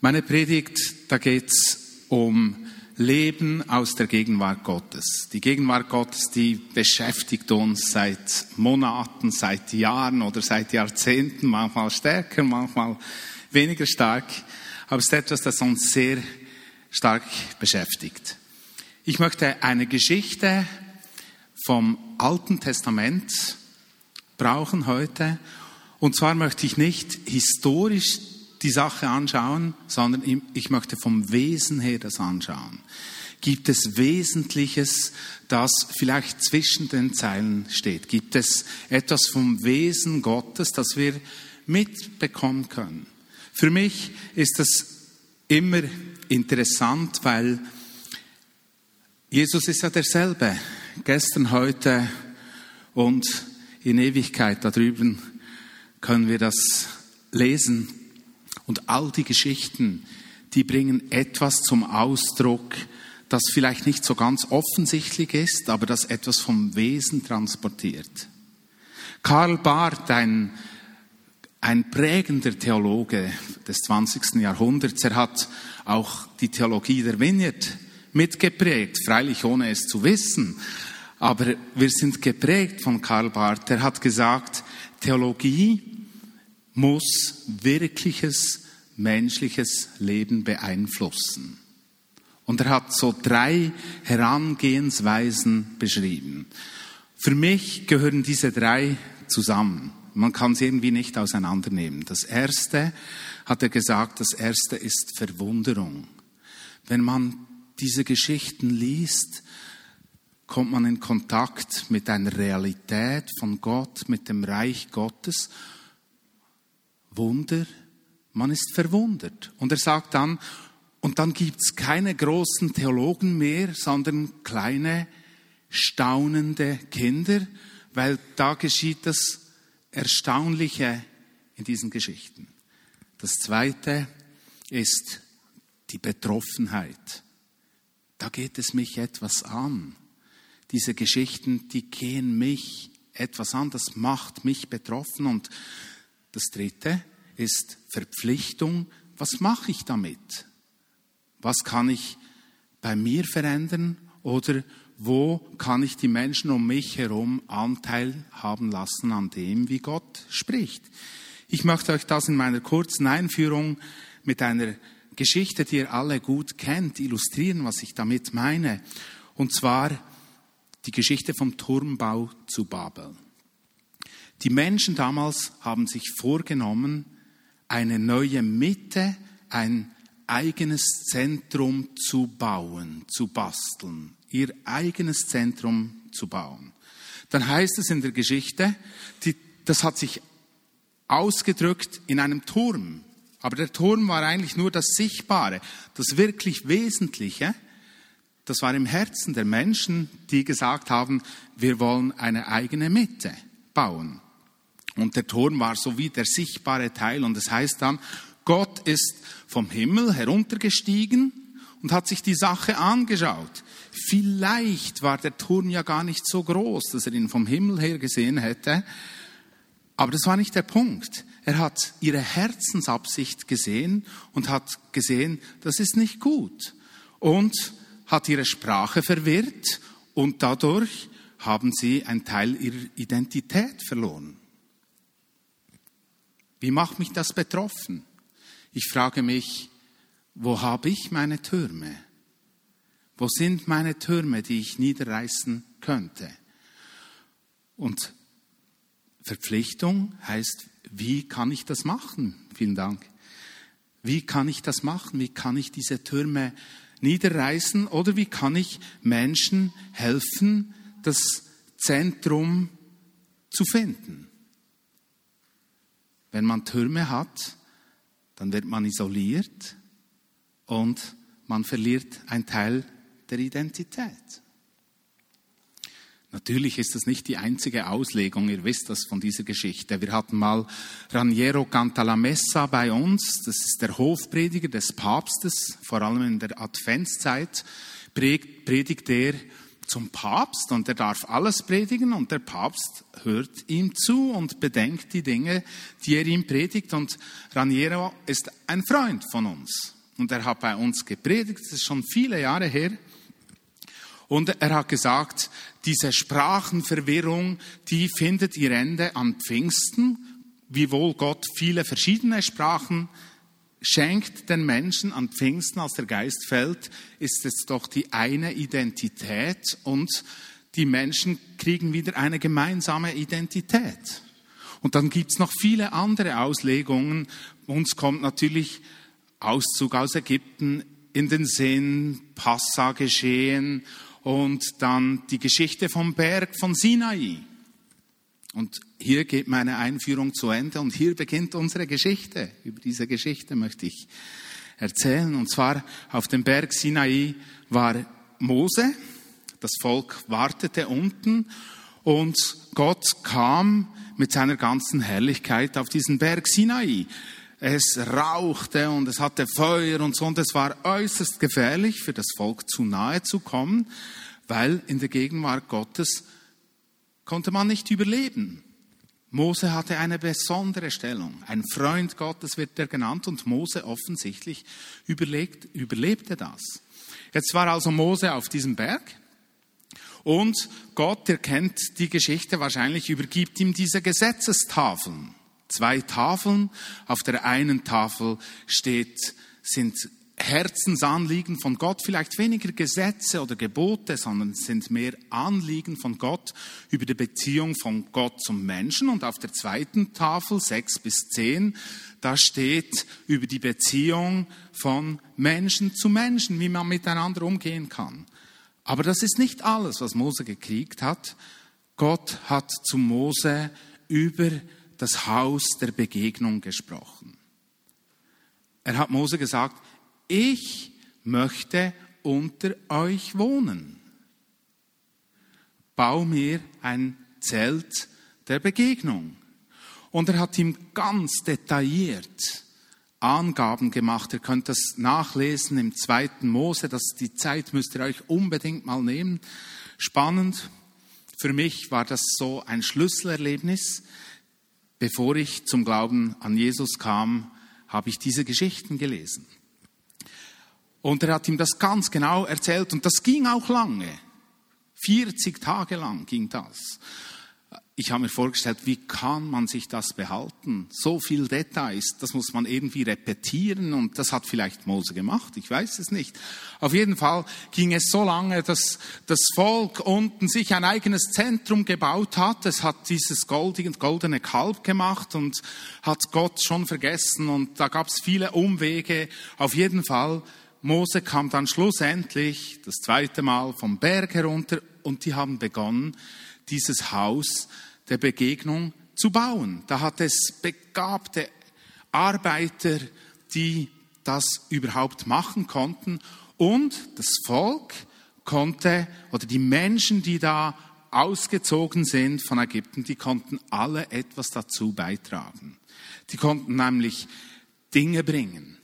Meine Predigt, da geht's um Leben aus der Gegenwart Gottes. Die Gegenwart Gottes, die beschäftigt uns seit Monaten, seit Jahren oder seit Jahrzehnten, manchmal stärker, manchmal weniger stark. Aber es ist etwas, das uns sehr stark beschäftigt. Ich möchte eine Geschichte vom Alten Testament brauchen heute. Und zwar möchte ich nicht historisch die Sache anschauen, sondern ich möchte vom Wesen her das anschauen. Gibt es Wesentliches, das vielleicht zwischen den Zeilen steht? Gibt es etwas vom Wesen Gottes, das wir mitbekommen können? Für mich ist das immer interessant, weil Jesus ist ja derselbe, gestern, heute und in Ewigkeit. Da drüben können wir das lesen. Und all die Geschichten, die bringen etwas zum Ausdruck, das vielleicht nicht so ganz offensichtlich ist, aber das etwas vom Wesen transportiert. Karl Barth, ein, ein prägender Theologe des 20. Jahrhunderts, er hat auch die Theologie der Vineyard mitgeprägt, freilich ohne es zu wissen. Aber wir sind geprägt von Karl Barth. Er hat gesagt, Theologie muss wirkliches menschliches Leben beeinflussen. Und er hat so drei Herangehensweisen beschrieben. Für mich gehören diese drei zusammen. Man kann sie irgendwie nicht auseinandernehmen. Das erste, hat er gesagt, das erste ist Verwunderung. Wenn man diese Geschichten liest, kommt man in Kontakt mit einer Realität von Gott, mit dem Reich Gottes Wunder, man ist verwundert. Und er sagt dann, und dann gibt's keine großen Theologen mehr, sondern kleine, staunende Kinder, weil da geschieht das Erstaunliche in diesen Geschichten. Das Zweite ist die Betroffenheit. Da geht es mich etwas an. Diese Geschichten, die gehen mich etwas an, das macht mich betroffen. Und das Dritte ist Verpflichtung. Was mache ich damit? Was kann ich bei mir verändern oder wo kann ich die Menschen um mich herum Anteil haben lassen an dem, wie Gott spricht? Ich möchte euch das in meiner kurzen Einführung mit einer Geschichte, die ihr alle gut kennt, illustrieren, was ich damit meine. Und zwar die Geschichte vom Turmbau zu Babel. Die Menschen damals haben sich vorgenommen, eine neue Mitte, ein eigenes Zentrum zu bauen, zu basteln, ihr eigenes Zentrum zu bauen. Dann heißt es in der Geschichte, die, das hat sich ausgedrückt in einem Turm. Aber der Turm war eigentlich nur das Sichtbare, das wirklich Wesentliche. Das war im Herzen der Menschen, die gesagt haben, wir wollen eine eigene Mitte bauen. Und der Turm war so wie der sichtbare Teil. Und es das heißt dann, Gott ist vom Himmel heruntergestiegen und hat sich die Sache angeschaut. Vielleicht war der Turm ja gar nicht so groß, dass er ihn vom Himmel her gesehen hätte. Aber das war nicht der Punkt. Er hat ihre Herzensabsicht gesehen und hat gesehen, das ist nicht gut. Und hat ihre Sprache verwirrt und dadurch haben sie einen Teil ihrer Identität verloren. Wie macht mich das betroffen? Ich frage mich, wo habe ich meine Türme? Wo sind meine Türme, die ich niederreißen könnte? Und Verpflichtung heißt, wie kann ich das machen? Vielen Dank. Wie kann ich das machen? Wie kann ich diese Türme niederreißen? Oder wie kann ich Menschen helfen, das Zentrum zu finden? Wenn man Türme hat, dann wird man isoliert und man verliert einen Teil der Identität. Natürlich ist das nicht die einzige Auslegung, ihr wisst das von dieser Geschichte. Wir hatten mal Raniero Cantalamessa bei uns, das ist der Hofprediger des Papstes, vor allem in der Adventszeit predigt er zum Papst und er darf alles predigen und der Papst hört ihm zu und bedenkt die Dinge, die er ihm predigt. Und Raniero ist ein Freund von uns und er hat bei uns gepredigt, das ist schon viele Jahre her. Und er hat gesagt, diese Sprachenverwirrung, die findet ihr Ende an Pfingsten, wiewohl Gott viele verschiedene Sprachen schenkt den Menschen an Pfingsten, als der Geist fällt, ist es doch die eine Identität und die Menschen kriegen wieder eine gemeinsame Identität. Und dann gibt's noch viele andere Auslegungen. Uns kommt natürlich Auszug aus Ägypten in den Sinn, Passa geschehen und dann die Geschichte vom Berg von Sinai. Und hier geht meine Einführung zu Ende und hier beginnt unsere Geschichte. Über diese Geschichte möchte ich erzählen. Und zwar auf dem Berg Sinai war Mose, das Volk wartete unten und Gott kam mit seiner ganzen Herrlichkeit auf diesen Berg Sinai. Es rauchte und es hatte Feuer und so und es war äußerst gefährlich für das Volk zu nahe zu kommen, weil in der Gegenwart Gottes konnte man nicht überleben. Mose hatte eine besondere Stellung. Ein Freund Gottes wird er genannt und Mose offensichtlich überlegt, überlebte das. Jetzt war also Mose auf diesem Berg und Gott, erkennt die Geschichte wahrscheinlich, übergibt ihm diese Gesetzestafeln. Zwei Tafeln. Auf der einen Tafel steht, sind Herzensanliegen von Gott, vielleicht weniger Gesetze oder Gebote, sondern sind mehr Anliegen von Gott über die Beziehung von Gott zum Menschen. Und auf der zweiten Tafel, sechs bis zehn, da steht über die Beziehung von Menschen zu Menschen, wie man miteinander umgehen kann. Aber das ist nicht alles, was Mose gekriegt hat. Gott hat zu Mose über das Haus der Begegnung gesprochen. Er hat Mose gesagt, ich möchte unter euch wohnen. Bau mir ein Zelt der Begegnung. Und er hat ihm ganz detailliert Angaben gemacht. Ihr könnt das nachlesen im zweiten Mose. Das, die Zeit müsst ihr euch unbedingt mal nehmen. Spannend. Für mich war das so ein Schlüsselerlebnis. Bevor ich zum Glauben an Jesus kam, habe ich diese Geschichten gelesen. Und er hat ihm das ganz genau erzählt und das ging auch lange. 40 Tage lang ging das. Ich habe mir vorgestellt, wie kann man sich das behalten? So viel Details, das muss man irgendwie repetieren und das hat vielleicht Mose gemacht, ich weiß es nicht. Auf jeden Fall ging es so lange, dass das Volk unten sich ein eigenes Zentrum gebaut hat. Es hat dieses goldene Kalb gemacht und hat Gott schon vergessen und da gab es viele Umwege. Auf jeden Fall Mose kam dann schlussendlich das zweite Mal vom Berg herunter und die haben begonnen, dieses Haus der Begegnung zu bauen. Da hat es begabte Arbeiter, die das überhaupt machen konnten und das Volk konnte, oder die Menschen, die da ausgezogen sind von Ägypten, die konnten alle etwas dazu beitragen. Die konnten nämlich Dinge bringen.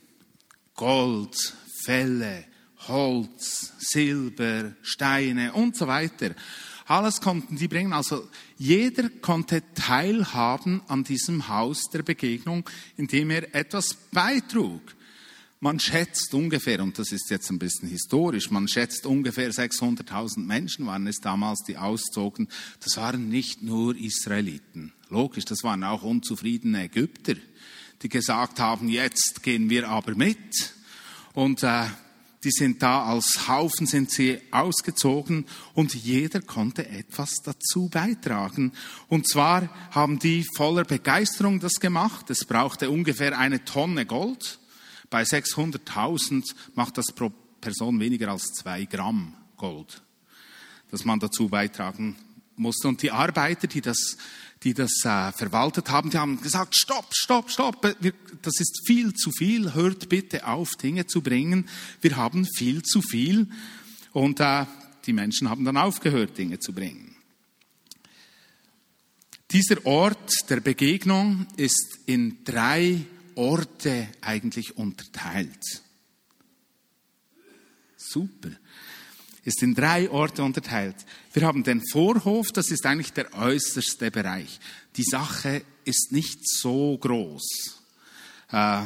Gold, Felle, Holz, Silber, Steine und so weiter. Alles konnten die bringen. Also jeder konnte teilhaben an diesem Haus der Begegnung, indem er etwas beitrug. Man schätzt ungefähr, und das ist jetzt ein bisschen historisch, man schätzt ungefähr 600.000 Menschen waren es damals, die auszogen. Das waren nicht nur Israeliten. Logisch, das waren auch unzufriedene Ägypter, die gesagt haben, jetzt gehen wir aber mit. Und äh, die sind da als Haufen sind sie ausgezogen und jeder konnte etwas dazu beitragen. Und zwar haben die voller Begeisterung das gemacht. Es brauchte ungefähr eine Tonne Gold. Bei 600.000 macht das pro Person weniger als zwei Gramm Gold, das man dazu beitragen musste. Und die Arbeiter, die das die das äh, verwaltet haben, die haben gesagt, stopp, stopp, stopp, das ist viel zu viel, hört bitte auf, Dinge zu bringen, wir haben viel zu viel. Und äh, die Menschen haben dann aufgehört, Dinge zu bringen. Dieser Ort der Begegnung ist in drei Orte eigentlich unterteilt. Super. Ist in drei Orte unterteilt. Wir haben den Vorhof, das ist eigentlich der äußerste Bereich. Die Sache ist nicht so groß. Äh,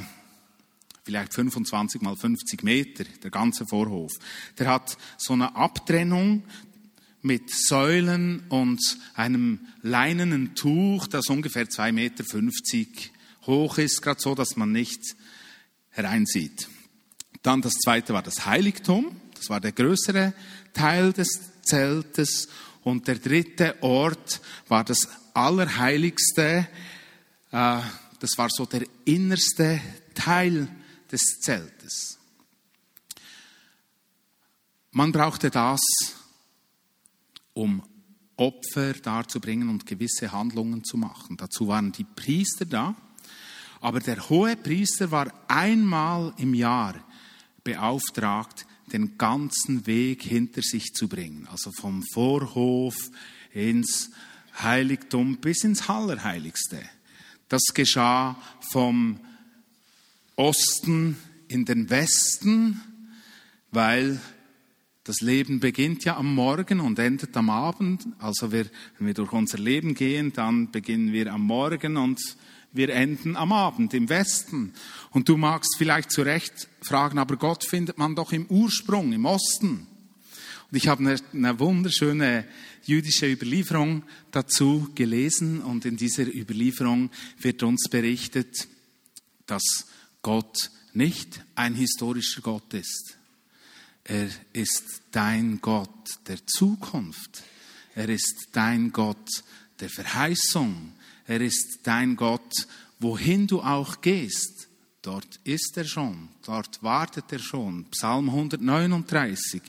vielleicht 25 mal 50 Meter, der ganze Vorhof. Der hat so eine Abtrennung mit Säulen und einem leinenen Tuch, das ungefähr 2,50 Meter hoch ist, gerade so, dass man nicht hereinsieht. Dann das zweite war das Heiligtum, das war der größere Teil des Zeltes. Und der dritte Ort war das Allerheiligste, äh, das war so der innerste Teil des Zeltes. Man brauchte das, um Opfer darzubringen und gewisse Handlungen zu machen. Dazu waren die Priester da, aber der hohe Priester war einmal im Jahr beauftragt, den ganzen Weg hinter sich zu bringen, also vom Vorhof ins Heiligtum bis ins Allerheiligste. Das geschah vom Osten in den Westen, weil das Leben beginnt ja am Morgen und endet am Abend. Also wir, wenn wir durch unser Leben gehen, dann beginnen wir am Morgen und wir enden am Abend im Westen. Und du magst vielleicht zu Recht fragen, aber Gott findet man doch im Ursprung, im Osten. Und ich habe eine, eine wunderschöne jüdische Überlieferung dazu gelesen und in dieser Überlieferung wird uns berichtet, dass Gott nicht ein historischer Gott ist. Er ist dein Gott der Zukunft. Er ist dein Gott der Verheißung. Er ist dein Gott, wohin du auch gehst. Dort ist er schon, dort wartet er schon. Psalm 139.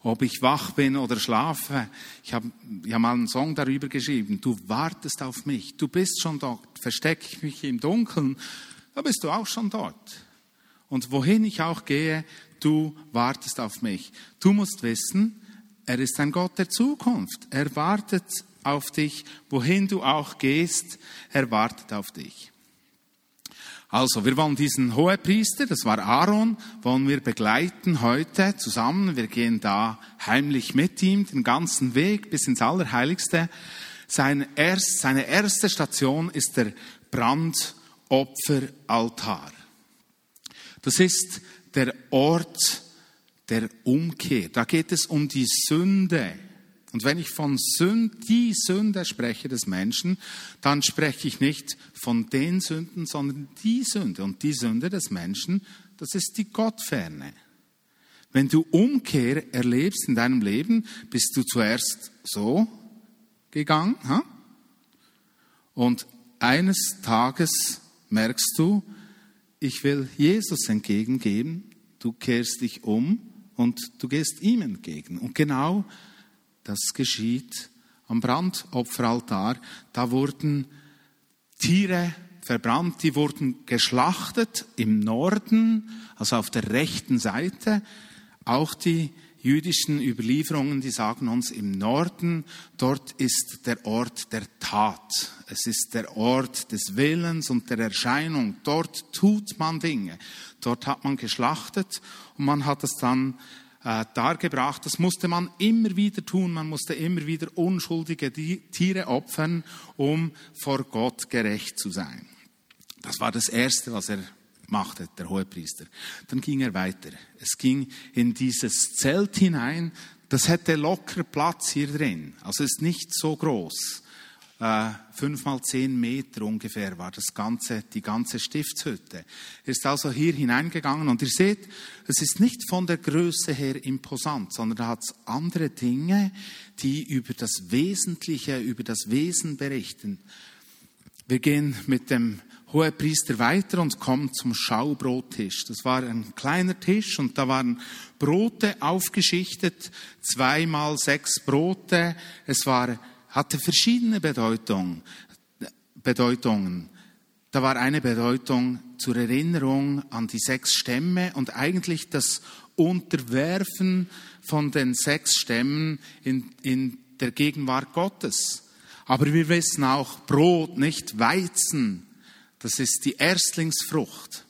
Ob ich wach bin oder schlafe, ich habe ja mal einen Song darüber geschrieben. Du wartest auf mich, du bist schon dort. Verstecke ich mich im Dunkeln, da bist du auch schon dort. Und wohin ich auch gehe, du wartest auf mich. Du musst wissen, er ist ein Gott der Zukunft. Er wartet auf dich, wohin du auch gehst, er wartet auf dich. Also, wir wollen diesen Hohepriester, das war Aaron, wollen wir begleiten heute zusammen. Wir gehen da heimlich mit ihm den ganzen Weg bis ins Allerheiligste. Seine erste Station ist der Brand Opferaltar. Das ist der Ort der Umkehr. Da geht es um die Sünde. Und wenn ich von Sünde, die Sünde spreche des Menschen, dann spreche ich nicht von den Sünden, sondern die Sünde. Und die Sünde des Menschen, das ist die Gottferne. Wenn du Umkehr erlebst in deinem Leben, bist du zuerst so gegangen. Ha? Und eines Tages merkst du, ich will Jesus entgegengeben, du kehrst dich um und du gehst ihm entgegen. Und genau das geschieht am Brandopferaltar. Da wurden Tiere verbrannt, die wurden geschlachtet im Norden, also auf der rechten Seite. Auch die jüdischen Überlieferungen, die sagen uns im Norden, dort ist der Ort der Tat. Es ist der Ort des Willens und der Erscheinung. Dort tut man Dinge. Dort hat man geschlachtet und man hat es dann äh, dargebracht. Das musste man immer wieder tun. Man musste immer wieder unschuldige Tiere opfern, um vor Gott gerecht zu sein. Das war das Erste, was er machte, der Hohepriester. Dann ging er weiter. Es ging in dieses Zelt hinein. Das hätte locker Platz hier drin. Also ist nicht so groß. Äh, fünf mal zehn Meter ungefähr war das ganze, die ganze Stiftshütte. Er ist also hier hineingegangen und ihr seht, es ist nicht von der Größe her imposant, sondern da hat es andere Dinge, die über das Wesentliche, über das Wesen berichten. Wir gehen mit dem hohe Priester weiter und kommt zum Schaubrottisch. Das war ein kleiner Tisch und da waren Brote aufgeschichtet, zweimal sechs Brote. Es war, hatte verschiedene Bedeutung, Bedeutungen. Da war eine Bedeutung zur Erinnerung an die sechs Stämme und eigentlich das Unterwerfen von den sechs Stämmen in, in der Gegenwart Gottes. Aber wir wissen auch, Brot, nicht Weizen, das ist die Erstlingsfrucht.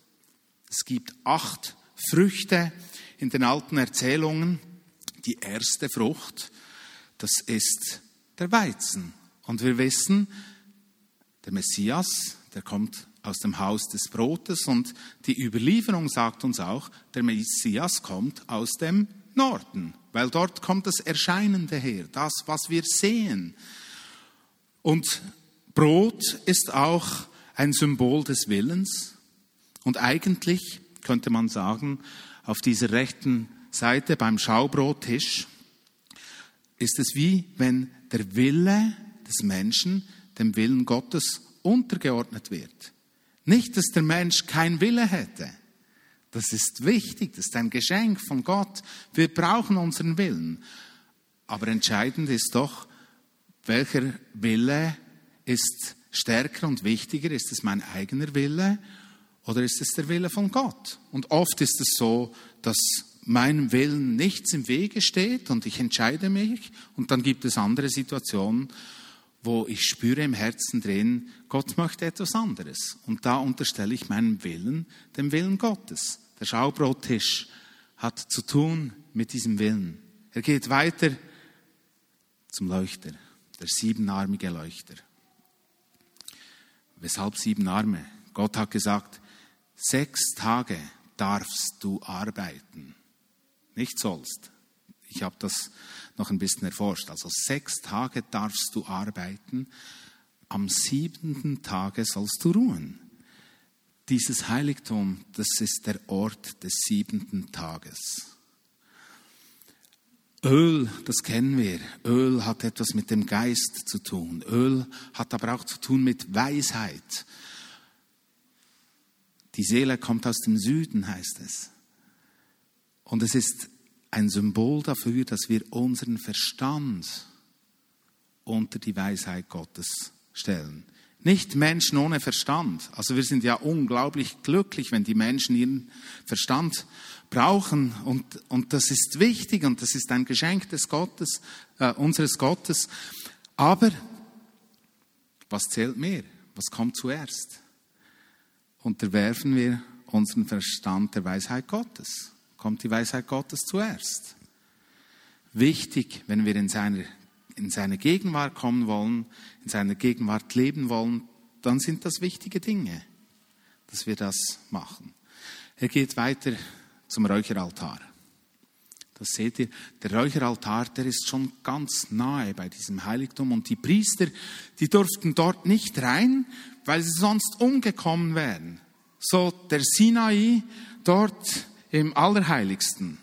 Es gibt acht Früchte in den alten Erzählungen. Die erste Frucht, das ist der Weizen. Und wir wissen, der Messias, der kommt aus dem Haus des Brotes und die Überlieferung sagt uns auch, der Messias kommt aus dem Norden, weil dort kommt das Erscheinende her, das, was wir sehen. Und Brot ist auch ein Symbol des Willens. Und eigentlich könnte man sagen, auf dieser rechten Seite beim Schaubrottisch ist es wie wenn der Wille des Menschen dem Willen Gottes untergeordnet wird. Nicht, dass der Mensch kein Wille hätte. Das ist wichtig, das ist ein Geschenk von Gott. Wir brauchen unseren Willen. Aber entscheidend ist doch, welcher Wille ist stärker und wichtiger? Ist es mein eigener Wille oder ist es der Wille von Gott? Und oft ist es so, dass meinem Willen nichts im Wege steht und ich entscheide mich und dann gibt es andere Situationen, wo ich spüre im Herzen drin, Gott möchte etwas anderes. Und da unterstelle ich meinen Willen dem Willen Gottes. Der Schaubrottisch hat zu tun mit diesem Willen. Er geht weiter zum Leuchter, der siebenarmige Leuchter. Weshalb sieben Arme? Gott hat gesagt, sechs Tage darfst du arbeiten, nicht sollst. Ich habe das noch ein bisschen erforscht. Also sechs Tage darfst du arbeiten, am siebenten Tage sollst du ruhen. Dieses Heiligtum, das ist der Ort des siebenten Tages. Öl, das kennen wir. Öl hat etwas mit dem Geist zu tun. Öl hat aber auch zu tun mit Weisheit. Die Seele kommt aus dem Süden, heißt es. Und es ist ein Symbol dafür, dass wir unseren Verstand unter die Weisheit Gottes stellen. Nicht Menschen ohne Verstand. Also wir sind ja unglaublich glücklich, wenn die Menschen ihren Verstand brauchen. Und, und das ist wichtig und das ist ein Geschenk des Gottes, äh, unseres Gottes. Aber was zählt mehr? Was kommt zuerst? Unterwerfen wir unseren Verstand der Weisheit Gottes kommt die Weisheit Gottes zuerst. Wichtig, wenn wir in seine, in seine Gegenwart kommen wollen, in seiner Gegenwart leben wollen, dann sind das wichtige Dinge, dass wir das machen. Er geht weiter zum Räucheraltar. Das seht ihr, der Räucheraltar, der ist schon ganz nahe bei diesem Heiligtum und die Priester, die durften dort nicht rein, weil sie sonst umgekommen wären. So der Sinai dort im Allerheiligsten.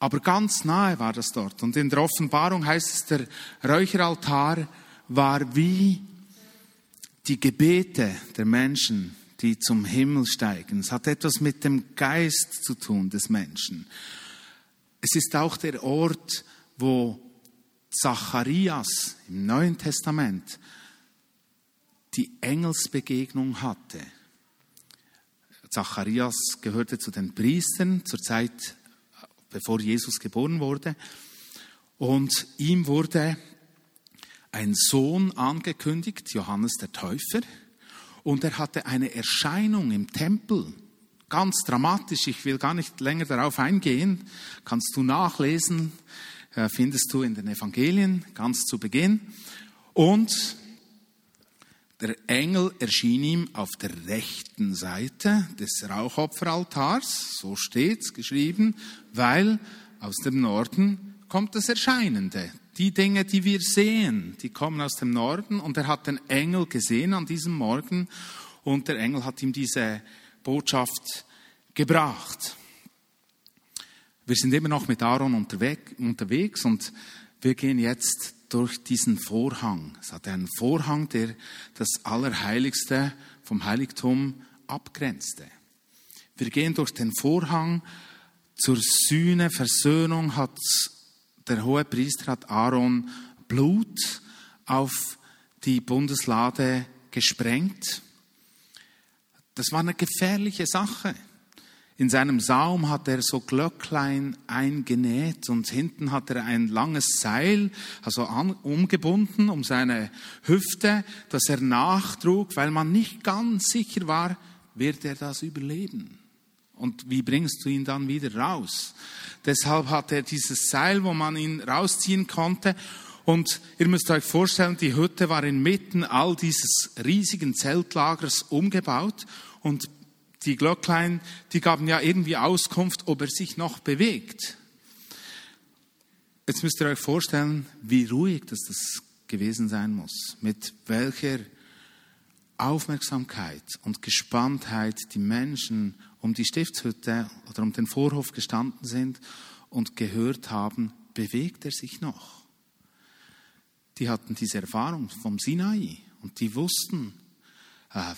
Aber ganz nahe war das dort. Und in der Offenbarung heißt es, der Räucheraltar war wie die Gebete der Menschen, die zum Himmel steigen. Es hat etwas mit dem Geist zu tun des Menschen. Es ist auch der Ort, wo Zacharias im Neuen Testament die Engelsbegegnung hatte. Zacharias gehörte zu den Priestern zur Zeit, bevor Jesus geboren wurde. Und ihm wurde ein Sohn angekündigt, Johannes der Täufer. Und er hatte eine Erscheinung im Tempel, ganz dramatisch. Ich will gar nicht länger darauf eingehen. Kannst du nachlesen, äh, findest du in den Evangelien ganz zu Beginn. Und der Engel erschien ihm auf der rechten Seite des Rauchopferaltars, so steht's geschrieben, weil aus dem Norden kommt das Erscheinende. Die Dinge, die wir sehen, die kommen aus dem Norden und er hat den Engel gesehen an diesem Morgen und der Engel hat ihm diese Botschaft gebracht. Wir sind immer noch mit Aaron unterwegs und wir gehen jetzt durch diesen Vorhang. Es hatte einen Vorhang, der das Allerheiligste vom Heiligtum abgrenzte. Wir gehen durch den Vorhang zur Sühne, Versöhnung hat der hohe Priester hat Aaron Blut auf die Bundeslade gesprengt. Das war eine gefährliche Sache. In seinem Saum hat er so Glöcklein eingenäht und hinten hat er ein langes Seil, also an, umgebunden um seine Hüfte, das er nachtrug, weil man nicht ganz sicher war, wird er das überleben. Und wie bringst du ihn dann wieder raus? Deshalb hat er dieses Seil, wo man ihn rausziehen konnte. Und ihr müsst euch vorstellen, die Hütte war inmitten all dieses riesigen Zeltlagers umgebaut und die Glöcklein, die gaben ja irgendwie Auskunft, ob er sich noch bewegt. Jetzt müsst ihr euch vorstellen, wie ruhig das, das gewesen sein muss, mit welcher Aufmerksamkeit und Gespanntheit die Menschen um die Stiftshütte oder um den Vorhof gestanden sind und gehört haben, bewegt er sich noch. Die hatten diese Erfahrung vom Sinai und die wussten, äh,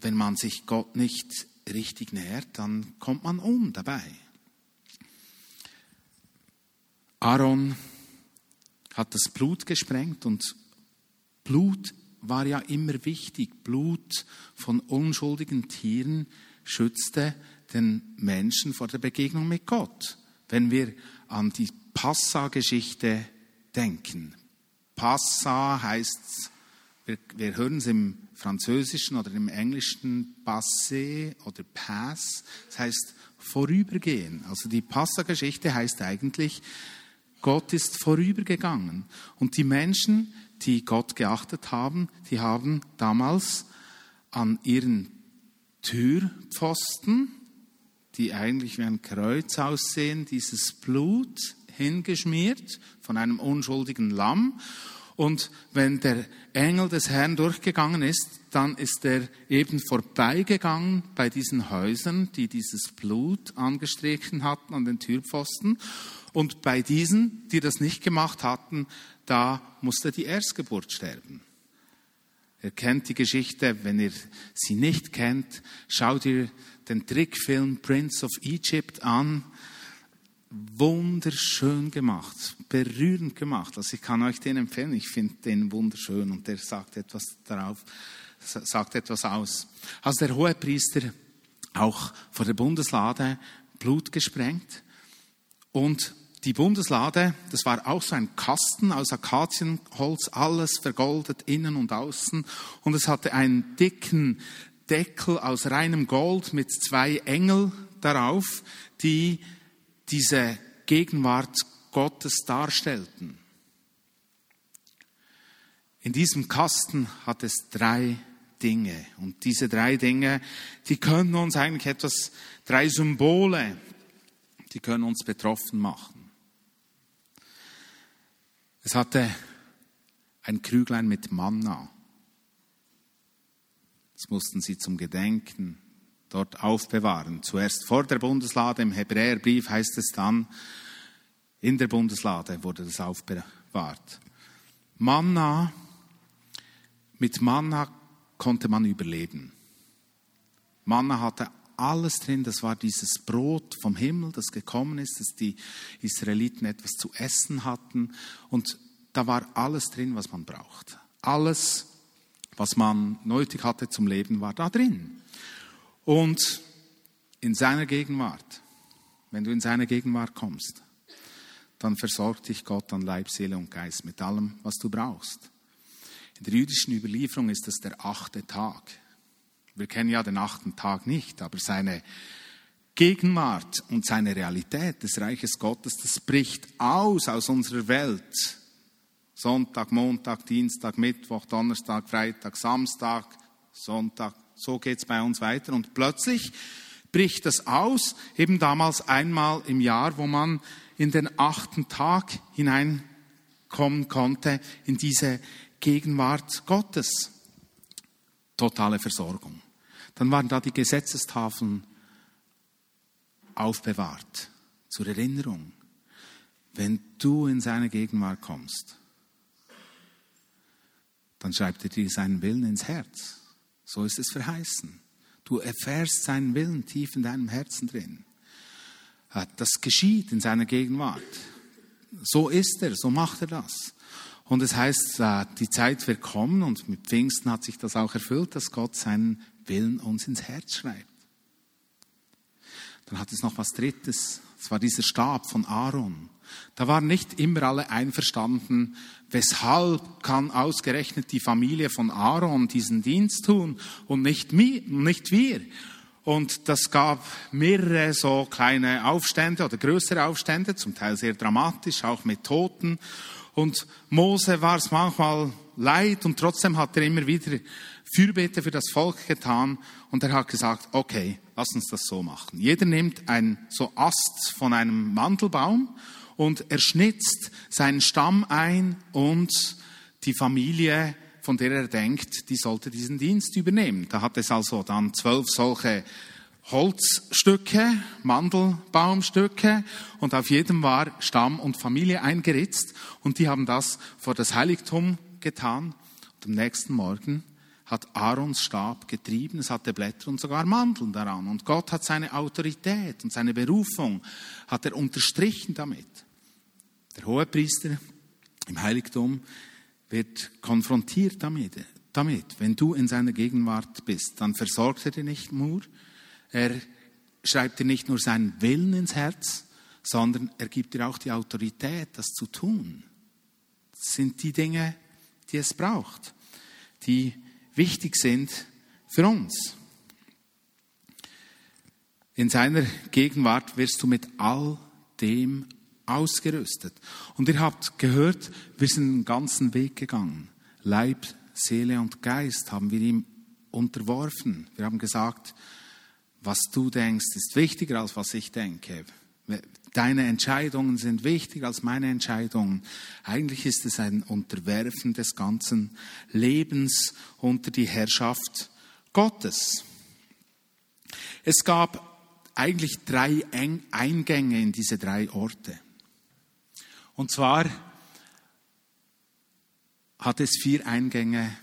wenn man sich Gott nicht richtig nähert, dann kommt man um dabei. Aaron hat das Blut gesprengt und Blut war ja immer wichtig. Blut von unschuldigen Tieren schützte den Menschen vor der Begegnung mit Gott. Wenn wir an die Passa-Geschichte denken. Passa heißt, wir, wir hören es im Französischen oder im Englischen Passé oder Pass. Das heißt vorübergehen. Also die Passa-Geschichte heißt eigentlich, Gott ist vorübergegangen. Und die Menschen, die Gott geachtet haben, die haben damals an ihren Türpfosten, die eigentlich wie ein Kreuz aussehen, dieses Blut hingeschmiert von einem unschuldigen Lamm. Und wenn der Engel des Herrn durchgegangen ist, dann ist er eben vorbeigegangen bei diesen Häusern, die dieses Blut angestrichen hatten an den Türpfosten. Und bei diesen, die das nicht gemacht hatten, da musste die Erstgeburt sterben. Ihr kennt die Geschichte, wenn ihr sie nicht kennt, schaut ihr den Trickfilm Prince of Egypt an. Wunderschön gemacht, berührend gemacht. Also ich kann euch den empfehlen. Ich finde den wunderschön und der sagt etwas darauf, sagt etwas aus. Also der Hohepriester auch vor der Bundeslade Blut gesprengt und die Bundeslade, das war auch so ein Kasten aus Akazienholz, alles vergoldet innen und außen. Und es hatte einen dicken Deckel aus reinem Gold mit zwei Engel darauf, die diese Gegenwart Gottes darstellten. In diesem Kasten hat es drei Dinge. Und diese drei Dinge, die können uns eigentlich etwas, drei Symbole, die können uns betroffen machen. Es hatte ein Krüglein mit Manna. Das mussten sie zum Gedenken dort aufbewahren. Zuerst vor der Bundeslade, im Hebräerbrief heißt es dann, in der Bundeslade wurde das aufbewahrt. Manna, mit Manna konnte man überleben. Manna hatte alles drin. Das war dieses Brot vom Himmel, das gekommen ist, dass die Israeliten etwas zu essen hatten. Und da war alles drin, was man braucht. Alles, was man nötig hatte zum Leben, war da drin. Und in seiner Gegenwart, wenn du in seine Gegenwart kommst, dann versorgt dich Gott an Leib, Seele und Geist mit allem, was du brauchst. In der jüdischen Überlieferung ist das der achte Tag. Wir kennen ja den achten Tag nicht, aber seine Gegenwart und seine Realität des Reiches Gottes, das bricht aus aus unserer Welt. Sonntag, Montag, Dienstag, Mittwoch, Donnerstag, Freitag, Samstag, Sonntag, so geht's bei uns weiter. Und plötzlich bricht das aus, eben damals einmal im Jahr, wo man in den achten Tag hineinkommen konnte, in diese Gegenwart Gottes totale Versorgung. Dann waren da die Gesetzestafeln aufbewahrt zur Erinnerung. Wenn du in seine Gegenwart kommst, dann schreibt er dir seinen Willen ins Herz. So ist es verheißen. Du erfährst seinen Willen tief in deinem Herzen drin. Das geschieht in seiner Gegenwart. So ist er, so macht er das. Und es heißt, äh, die Zeit wird kommen und mit Pfingsten hat sich das auch erfüllt, dass Gott seinen Willen uns ins Herz schreibt. Dann hat es noch was Drittes. Es war dieser Stab von Aaron. Da waren nicht immer alle einverstanden, weshalb kann ausgerechnet die Familie von Aaron diesen Dienst tun und nicht, nicht wir. Und das gab mehrere so kleine Aufstände oder größere Aufstände, zum Teil sehr dramatisch, auch mit Toten. Und Mose war es manchmal leid und trotzdem hat er immer wieder Fürbitte für das Volk getan und er hat gesagt, okay, lass uns das so machen. Jeder nimmt ein so Ast von einem Mandelbaum und er schnitzt seinen Stamm ein und die Familie, von der er denkt, die sollte diesen Dienst übernehmen. Da hat es also dann zwölf solche Holzstücke, Mandelbaumstücke und auf jedem war Stamm und Familie eingeritzt und die haben das vor das Heiligtum getan. Und am nächsten Morgen hat Aarons Stab getrieben, es hatte Blätter und sogar Mandeln daran. Und Gott hat seine Autorität und seine Berufung, hat er unterstrichen damit. Der Hohepriester im Heiligtum wird konfrontiert damit, damit. Wenn du in seiner Gegenwart bist, dann versorgt er dir nicht nur, er schreibt dir nicht nur seinen Willen ins Herz, sondern er gibt dir auch die Autorität, das zu tun. Das sind die Dinge, die es braucht, die wichtig sind für uns. In seiner Gegenwart wirst du mit all dem ausgerüstet. Und ihr habt gehört, wir sind den ganzen Weg gegangen. Leib, Seele und Geist haben wir ihm unterworfen. Wir haben gesagt, was du denkst, ist wichtiger als was ich denke. Deine Entscheidungen sind wichtiger als meine Entscheidungen. Eigentlich ist es ein Unterwerfen des ganzen Lebens unter die Herrschaft Gottes. Es gab eigentlich drei Eingänge in diese drei Orte. Und zwar hat es vier Eingänge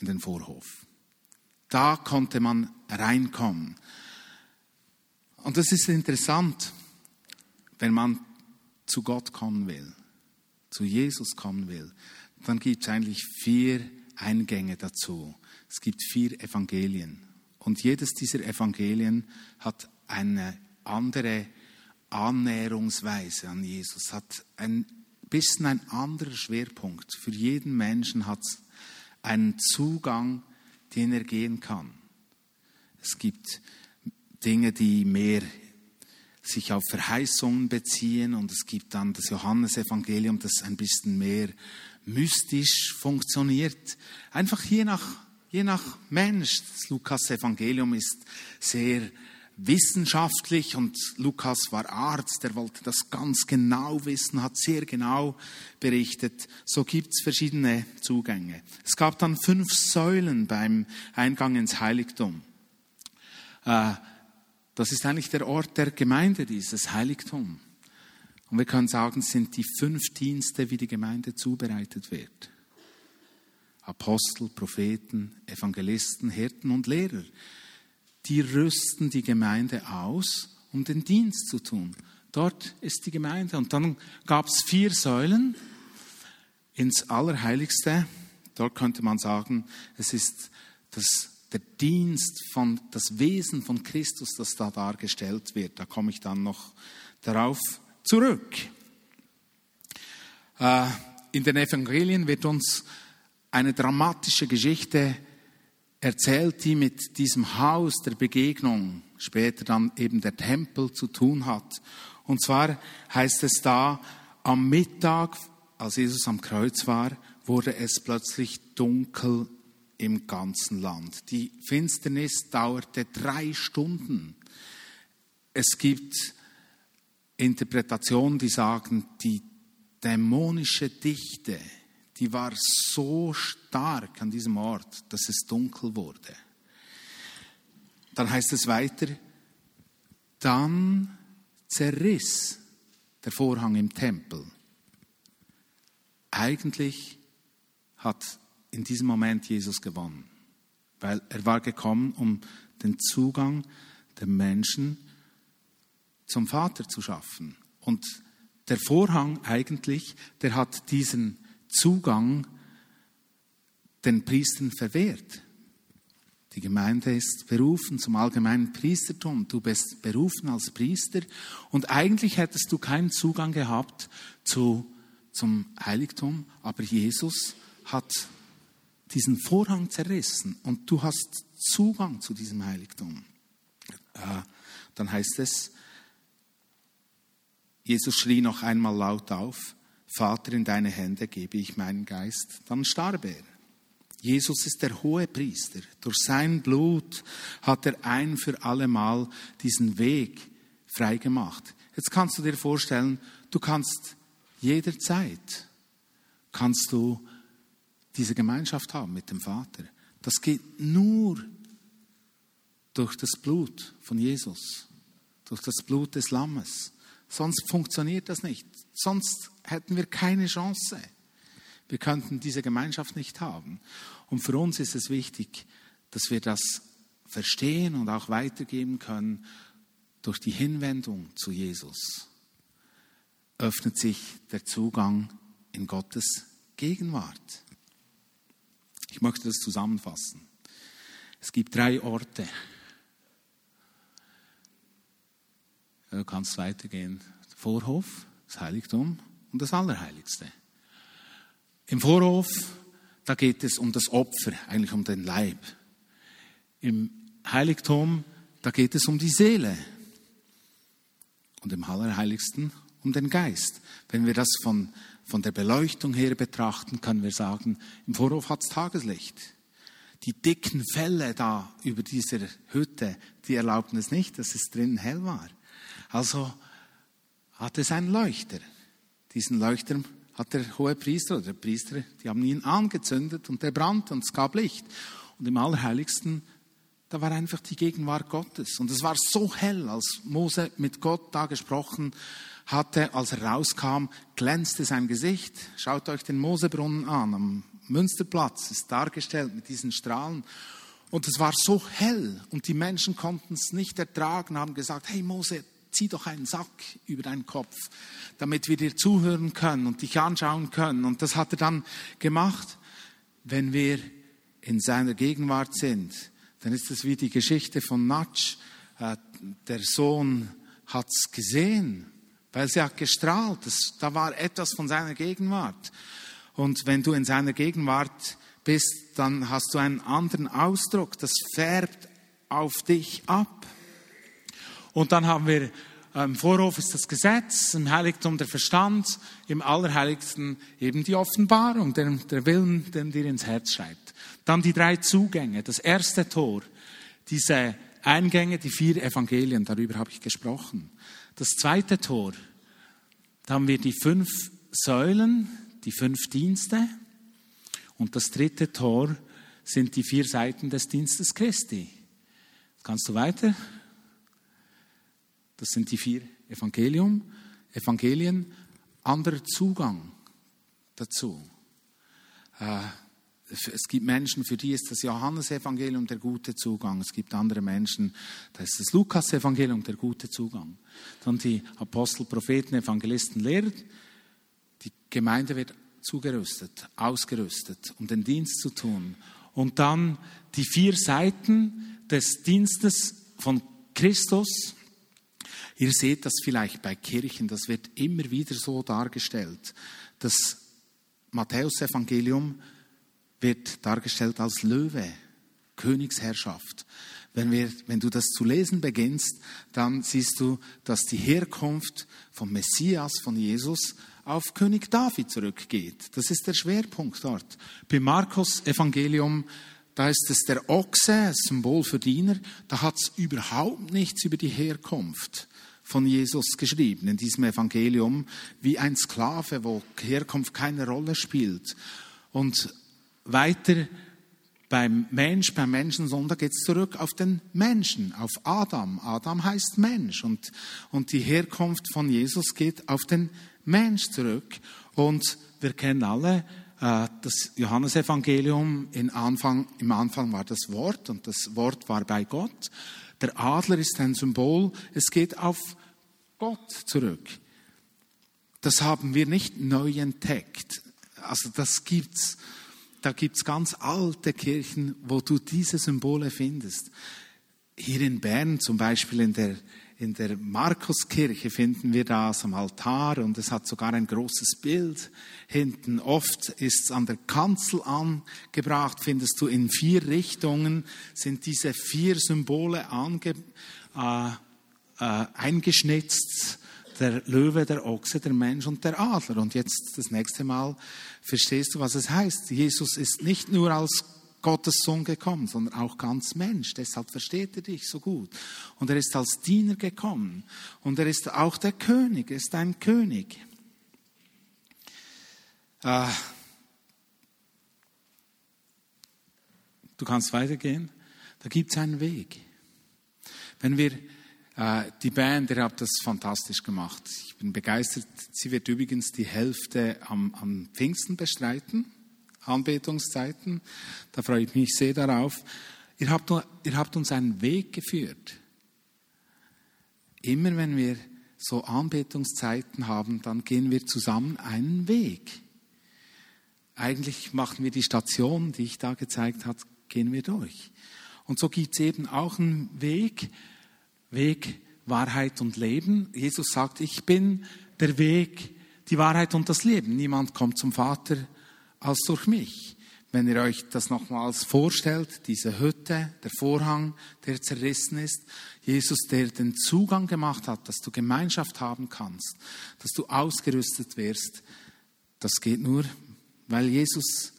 in den Vorhof. Da konnte man reinkommen. Und das ist interessant wenn man zu Gott kommen will, zu Jesus kommen will, dann gibt es eigentlich vier Eingänge dazu. Es gibt vier Evangelien. Und jedes dieser Evangelien hat eine andere Annäherungsweise an Jesus, hat ein bisschen ein anderer Schwerpunkt. Für jeden Menschen hat es einen Zugang, den er gehen kann. Es gibt Dinge, die mehr sich auf Verheißungen beziehen und es gibt dann das Johannesevangelium, das ein bisschen mehr mystisch funktioniert. Einfach je nach, je nach Mensch. Das Lukas-Evangelium ist sehr wissenschaftlich und Lukas war Arzt, der wollte das ganz genau wissen, hat sehr genau berichtet. So gibt es verschiedene Zugänge. Es gab dann fünf Säulen beim Eingang ins Heiligtum. Äh, das ist eigentlich der Ort der Gemeinde, dieses Heiligtum. Und wir können sagen, es sind die fünf Dienste, wie die Gemeinde zubereitet wird. Apostel, Propheten, Evangelisten, Hirten und Lehrer. Die rüsten die Gemeinde aus, um den Dienst zu tun. Dort ist die Gemeinde. Und dann gab es vier Säulen ins Allerheiligste. Dort könnte man sagen, es ist das der Dienst von, das Wesen von Christus, das da dargestellt wird. Da komme ich dann noch darauf zurück. Äh, in den Evangelien wird uns eine dramatische Geschichte erzählt, die mit diesem Haus der Begegnung, später dann eben der Tempel zu tun hat. Und zwar heißt es da, am Mittag, als Jesus am Kreuz war, wurde es plötzlich dunkel im ganzen Land. Die Finsternis dauerte drei Stunden. Es gibt Interpretationen, die sagen, die dämonische Dichte, die war so stark an diesem Ort, dass es dunkel wurde. Dann heißt es weiter, dann zerriss der Vorhang im Tempel. Eigentlich hat in diesem Moment Jesus gewonnen, weil er war gekommen, um den Zugang der Menschen zum Vater zu schaffen. Und der Vorhang eigentlich, der hat diesen Zugang den Priestern verwehrt. Die Gemeinde ist berufen zum allgemeinen Priestertum. Du bist berufen als Priester und eigentlich hättest du keinen Zugang gehabt zu, zum Heiligtum, aber Jesus hat diesen Vorhang zerrissen und du hast Zugang zu diesem Heiligtum. Äh, dann heißt es, Jesus schrie noch einmal laut auf, Vater, in deine Hände gebe ich meinen Geist. Dann starb er. Jesus ist der hohe Priester. Durch sein Blut hat er ein für allemal diesen Weg freigemacht. Jetzt kannst du dir vorstellen, du kannst jederzeit, kannst du diese Gemeinschaft haben mit dem Vater. Das geht nur durch das Blut von Jesus, durch das Blut des Lammes. Sonst funktioniert das nicht. Sonst hätten wir keine Chance. Wir könnten diese Gemeinschaft nicht haben. Und für uns ist es wichtig, dass wir das verstehen und auch weitergeben können durch die Hinwendung zu Jesus. Öffnet sich der Zugang in Gottes Gegenwart. Ich möchte das zusammenfassen. Es gibt drei Orte. Du kannst weitergehen. Vorhof, das Heiligtum und das Allerheiligste. Im Vorhof, da geht es um das Opfer, eigentlich um den Leib. Im Heiligtum, da geht es um die Seele. Und im Allerheiligsten um den Geist. Wenn wir das von, von der Beleuchtung her betrachten, können wir sagen, im Vorhof hat es Tageslicht. Die dicken Fälle da über dieser Hütte, die erlaubten es nicht, dass es drinnen hell war. Also hat es einen Leuchter. Diesen Leuchter hat der hohe Priester oder der Priester, die haben ihn angezündet und der brannte und es gab Licht. Und im Allerheiligsten, da war einfach die Gegenwart Gottes. Und es war so hell, als Mose mit Gott da gesprochen hatte, als er rauskam, glänzte sein Gesicht. Schaut euch den Mosebrunnen an, am Münsterplatz ist dargestellt mit diesen Strahlen. Und es war so hell und die Menschen konnten es nicht ertragen, haben gesagt, hey Mose, zieh doch einen Sack über deinen Kopf, damit wir dir zuhören können und dich anschauen können. Und das hat er dann gemacht. Wenn wir in seiner Gegenwart sind, dann ist es wie die Geschichte von Natsch. Äh, der Sohn hat es gesehen, weil sie hat gestrahlt. Das, da war etwas von seiner Gegenwart. Und wenn du in seiner Gegenwart bist, dann hast du einen anderen Ausdruck. Das färbt auf dich ab. Und dann haben wir im Vorhof ist das Gesetz, im Heiligtum der Verstand, im Allerheiligsten eben die Offenbarung, der, der Willen, den dir ins Herz schreibt. Dann die drei Zugänge. Das erste Tor, diese Eingänge, die vier Evangelien, darüber habe ich gesprochen. Das zweite Tor, da haben wir die fünf Säulen, die fünf Dienste. Und das dritte Tor sind die vier Seiten des Dienstes Christi. Kannst du weiter? Das sind die vier Evangelium, Evangelien, anderer Zugang dazu. Äh, es gibt Menschen, für die ist das Johannesevangelium der gute Zugang. Es gibt andere Menschen, da ist das Lukas-Evangelium der gute Zugang. Dann die Apostel, Propheten, Evangelisten, Lehrer. Die Gemeinde wird zugerüstet, ausgerüstet, um den Dienst zu tun. Und dann die vier Seiten des Dienstes von Christus, Ihr seht das vielleicht bei Kirchen, das wird immer wieder so dargestellt. Das Matthäusevangelium wird dargestellt als Löwe, Königsherrschaft. Wenn, wir, wenn du das zu lesen beginnst, dann siehst du, dass die Herkunft vom Messias, von Jesus, auf König David zurückgeht. Das ist der Schwerpunkt dort. Beim Markus Evangelium, da ist es der Ochse, Symbol für Diener, da hat es überhaupt nichts über die Herkunft von Jesus geschrieben, in diesem Evangelium, wie ein Sklave, wo Herkunft keine Rolle spielt. Und weiter beim Mensch, beim Menschensohn, da geht es zurück auf den Menschen, auf Adam. Adam heißt Mensch und, und die Herkunft von Jesus geht auf den Mensch zurück. Und wir kennen alle äh, das Johannesevangelium. In Anfang, Im Anfang war das Wort und das Wort war bei Gott. Der Adler ist ein Symbol. Es geht auf Gott zurück. Das haben wir nicht neu entdeckt. Also das gibt's. Da gibt's ganz alte Kirchen, wo du diese Symbole findest. Hier in Bern zum Beispiel in der in der Markuskirche finden wir das am Altar und es hat sogar ein großes Bild hinten. Oft ist es an der Kanzel angebracht, findest du in vier Richtungen sind diese vier Symbole ange, äh, äh, eingeschnitzt, der Löwe, der Ochse, der Mensch und der Adler. Und jetzt das nächste Mal verstehst du, was es heißt. Jesus ist nicht nur als Gottes Sohn gekommen, sondern auch ganz Mensch. Deshalb versteht er dich so gut. Und er ist als Diener gekommen. Und er ist auch der König, er ist ein König. Äh, du kannst weitergehen. Da gibt es einen Weg. Wenn wir äh, die Band, ihr habt das fantastisch gemacht. Ich bin begeistert. Sie wird übrigens die Hälfte am, am Pfingsten bestreiten, Anbetungszeiten. Da freue ich mich sehr darauf. Ihr habt, ihr habt uns einen Weg geführt. Immer wenn wir so Anbetungszeiten haben, dann gehen wir zusammen einen Weg. Eigentlich machen wir die Station, die ich da gezeigt habe, gehen wir durch. Und so gibt es eben auch einen Weg, Weg, Wahrheit und Leben. Jesus sagt, ich bin der Weg, die Wahrheit und das Leben. Niemand kommt zum Vater als durch mich. Wenn ihr euch das nochmals vorstellt, diese Hütte, der Vorhang, der zerrissen ist, Jesus, der den Zugang gemacht hat, dass du Gemeinschaft haben kannst, dass du ausgerüstet wirst, das geht nur, weil Jesus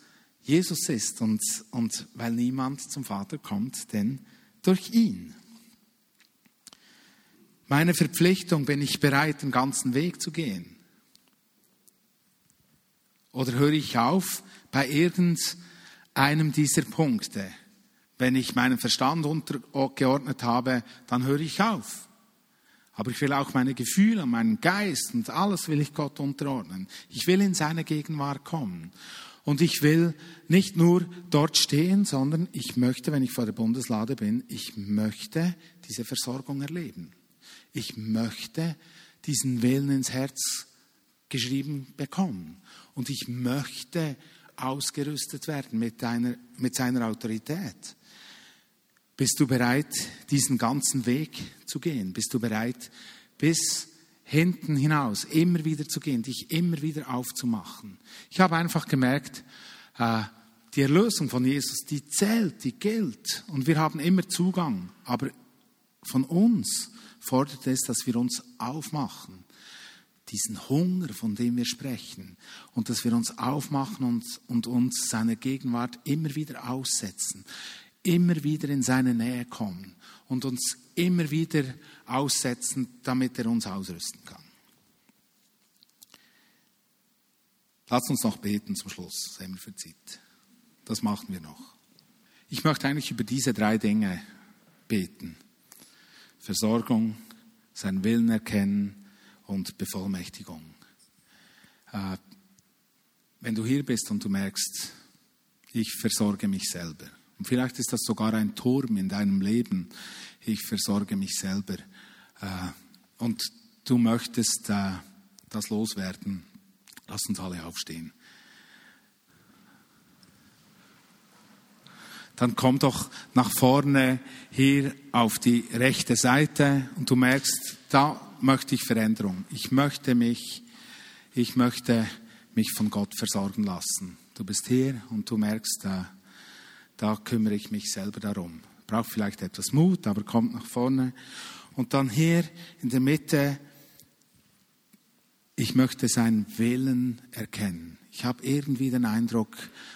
Jesus ist und, und weil niemand zum Vater kommt, denn durch ihn. Meine Verpflichtung, bin ich bereit, den ganzen Weg zu gehen? Oder höre ich auf bei irgendeinem dieser Punkte? Wenn ich meinen Verstand untergeordnet habe, dann höre ich auf. Aber ich will auch meine Gefühle, meinen Geist und alles will ich Gott unterordnen. Ich will in seine Gegenwart kommen. Und ich will nicht nur dort stehen, sondern ich möchte, wenn ich vor der Bundeslade bin, ich möchte diese Versorgung erleben. Ich möchte diesen Willen ins Herz geschrieben bekommen. Und ich möchte ausgerüstet werden mit, deiner, mit seiner Autorität. Bist du bereit, diesen ganzen Weg zu gehen? Bist du bereit, bis hinten hinaus immer wieder zu gehen, dich immer wieder aufzumachen? Ich habe einfach gemerkt, äh, die Erlösung von Jesus, die zählt, die gilt. Und wir haben immer Zugang. Aber von uns fordert es, dass wir uns aufmachen, diesen Hunger, von dem wir sprechen, und dass wir uns aufmachen und, und uns seiner Gegenwart immer wieder aussetzen, immer wieder in seine Nähe kommen und uns immer wieder aussetzen, damit er uns ausrüsten kann. Lass uns noch beten zum Schluss, wir für Zeit. Das machen wir noch. Ich möchte eigentlich über diese drei Dinge beten. Versorgung, seinen Willen erkennen und Bevollmächtigung. Äh, wenn du hier bist und du merkst, ich versorge mich selber. Und vielleicht ist das sogar ein Turm in deinem Leben. Ich versorge mich selber. Äh, und du möchtest äh, das loswerden. Lass uns alle aufstehen. dann komm doch nach vorne hier auf die rechte Seite und du merkst, da möchte ich Veränderung. Ich möchte mich, ich möchte mich von Gott versorgen lassen. Du bist hier und du merkst, da, da kümmere ich mich selber darum. Braucht vielleicht etwas Mut, aber kommt nach vorne. Und dann hier in der Mitte, ich möchte seinen Willen erkennen. Ich habe irgendwie den Eindruck,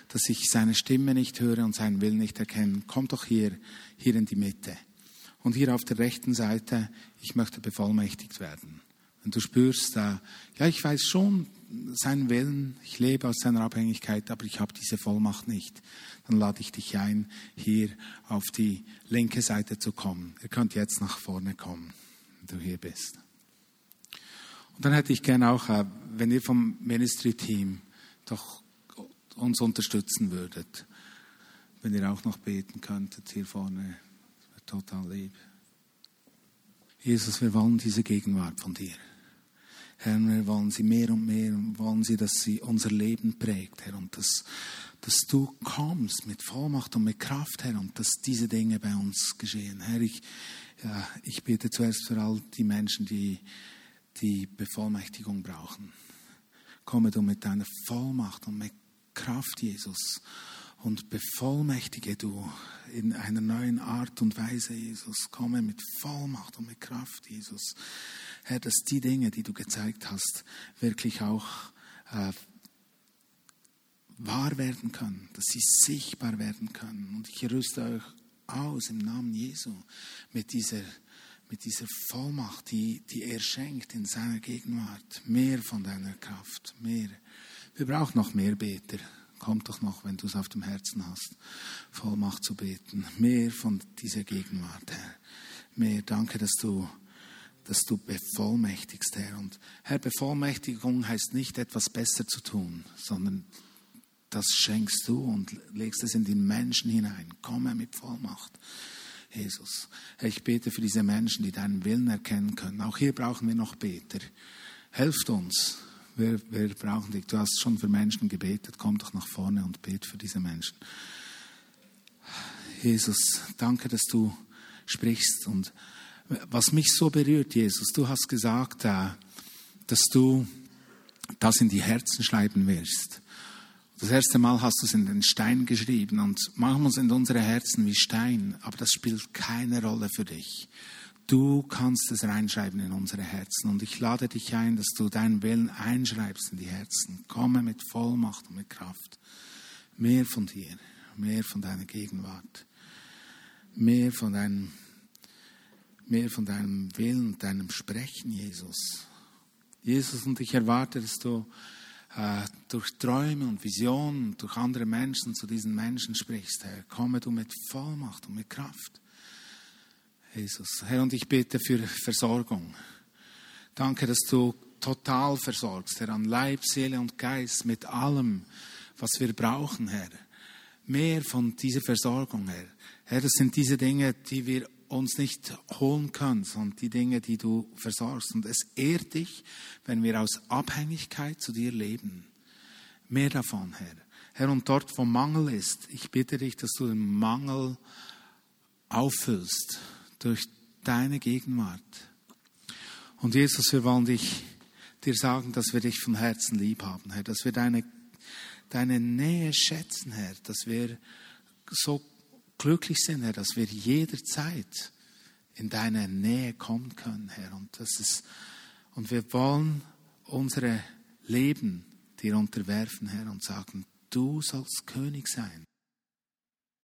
dass ich seine Stimme nicht höre und seinen Willen nicht erkenne. Komm doch hier, hier in die Mitte. Und hier auf der rechten Seite, ich möchte bevollmächtigt werden. Wenn du spürst, äh, ja, ich weiß schon seinen Willen, ich lebe aus seiner Abhängigkeit, aber ich habe diese Vollmacht nicht, dann lade ich dich ein, hier auf die linke Seite zu kommen. Ihr könnt jetzt nach vorne kommen, wenn du hier bist. Und dann hätte ich gerne auch, äh, wenn ihr vom Ministry-Team doch uns unterstützen würdet. Wenn ihr auch noch beten könntet hier vorne, total lieb. Jesus, wir wollen diese Gegenwart von dir. Herr, wir wollen sie mehr und mehr und wollen sie, dass sie unser Leben prägt, Herr, und dass, dass du kommst mit Vollmacht und mit Kraft, Herr, und dass diese Dinge bei uns geschehen. Herr, ich, ja, ich bete zuerst für all die Menschen, die die Bevollmächtigung brauchen komme du mit deiner Vollmacht und mit Kraft, Jesus, und bevollmächtige du in einer neuen Art und Weise, Jesus. Komme mit Vollmacht und mit Kraft, Jesus. Herr, dass die Dinge, die du gezeigt hast, wirklich auch äh, wahr werden können, dass sie sichtbar werden können. Und ich rüste euch aus im Namen Jesu mit dieser, mit dieser Vollmacht, die, die er schenkt in seiner Gegenwart. Mehr von deiner Kraft, mehr. Wir brauchen noch mehr Beter. Kommt doch noch, wenn du es auf dem Herzen hast, Vollmacht zu beten. Mehr von dieser Gegenwart, Herr. Mehr. Danke, dass du, dass du bevollmächtigst, Herr. Und Herr, Bevollmächtigung heißt nicht etwas besser zu tun, sondern das schenkst du und legst es in den Menschen hinein. Komme mit Vollmacht. Jesus. Herr, ich bete für diese Menschen, die deinen Willen erkennen können. Auch hier brauchen wir noch Beter. Helft uns. Wir, wir brauchen dich. Du hast schon für Menschen gebetet. Komm doch nach vorne und bete für diese Menschen. Jesus, danke, dass du sprichst. Und was mich so berührt, Jesus, du hast gesagt, äh, dass du das in die Herzen schreiben wirst. Das erste Mal hast du es in den Stein geschrieben und manchmal sind unsere Herzen wie Stein, aber das spielt keine Rolle für dich. Du kannst es reinschreiben in unsere Herzen und ich lade dich ein, dass du deinen Willen einschreibst in die Herzen. Komme mit Vollmacht und mit Kraft. Mehr von dir, mehr von deiner Gegenwart, mehr von deinem, mehr von deinem Willen, deinem Sprechen, Jesus. Jesus, und ich erwarte, dass du äh, durch Träume und Visionen, durch andere Menschen zu diesen Menschen sprichst, Herr. Komme du mit Vollmacht und mit Kraft. Jesus. Herr, und ich bete für Versorgung. Danke, dass du total versorgst, Herr, an Leib, Seele und Geist mit allem, was wir brauchen, Herr. Mehr von dieser Versorgung, Herr. Herr, das sind diese Dinge, die wir uns nicht holen können, sondern die Dinge, die du versorgst. Und es ehrt dich, wenn wir aus Abhängigkeit zu dir leben. Mehr davon, Herr. Herr, und dort, wo Mangel ist, ich bitte dich, dass du den Mangel auffüllst durch deine Gegenwart. Und Jesus, wir wollen dich, dir sagen, dass wir dich von Herzen lieb haben, Herr, dass wir deine, deine Nähe schätzen, Herr, dass wir so glücklich sind, Herr, dass wir jederzeit in deine Nähe kommen können, Herr. Und, das ist, und wir wollen unsere Leben dir unterwerfen, Herr, und sagen, du sollst König sein.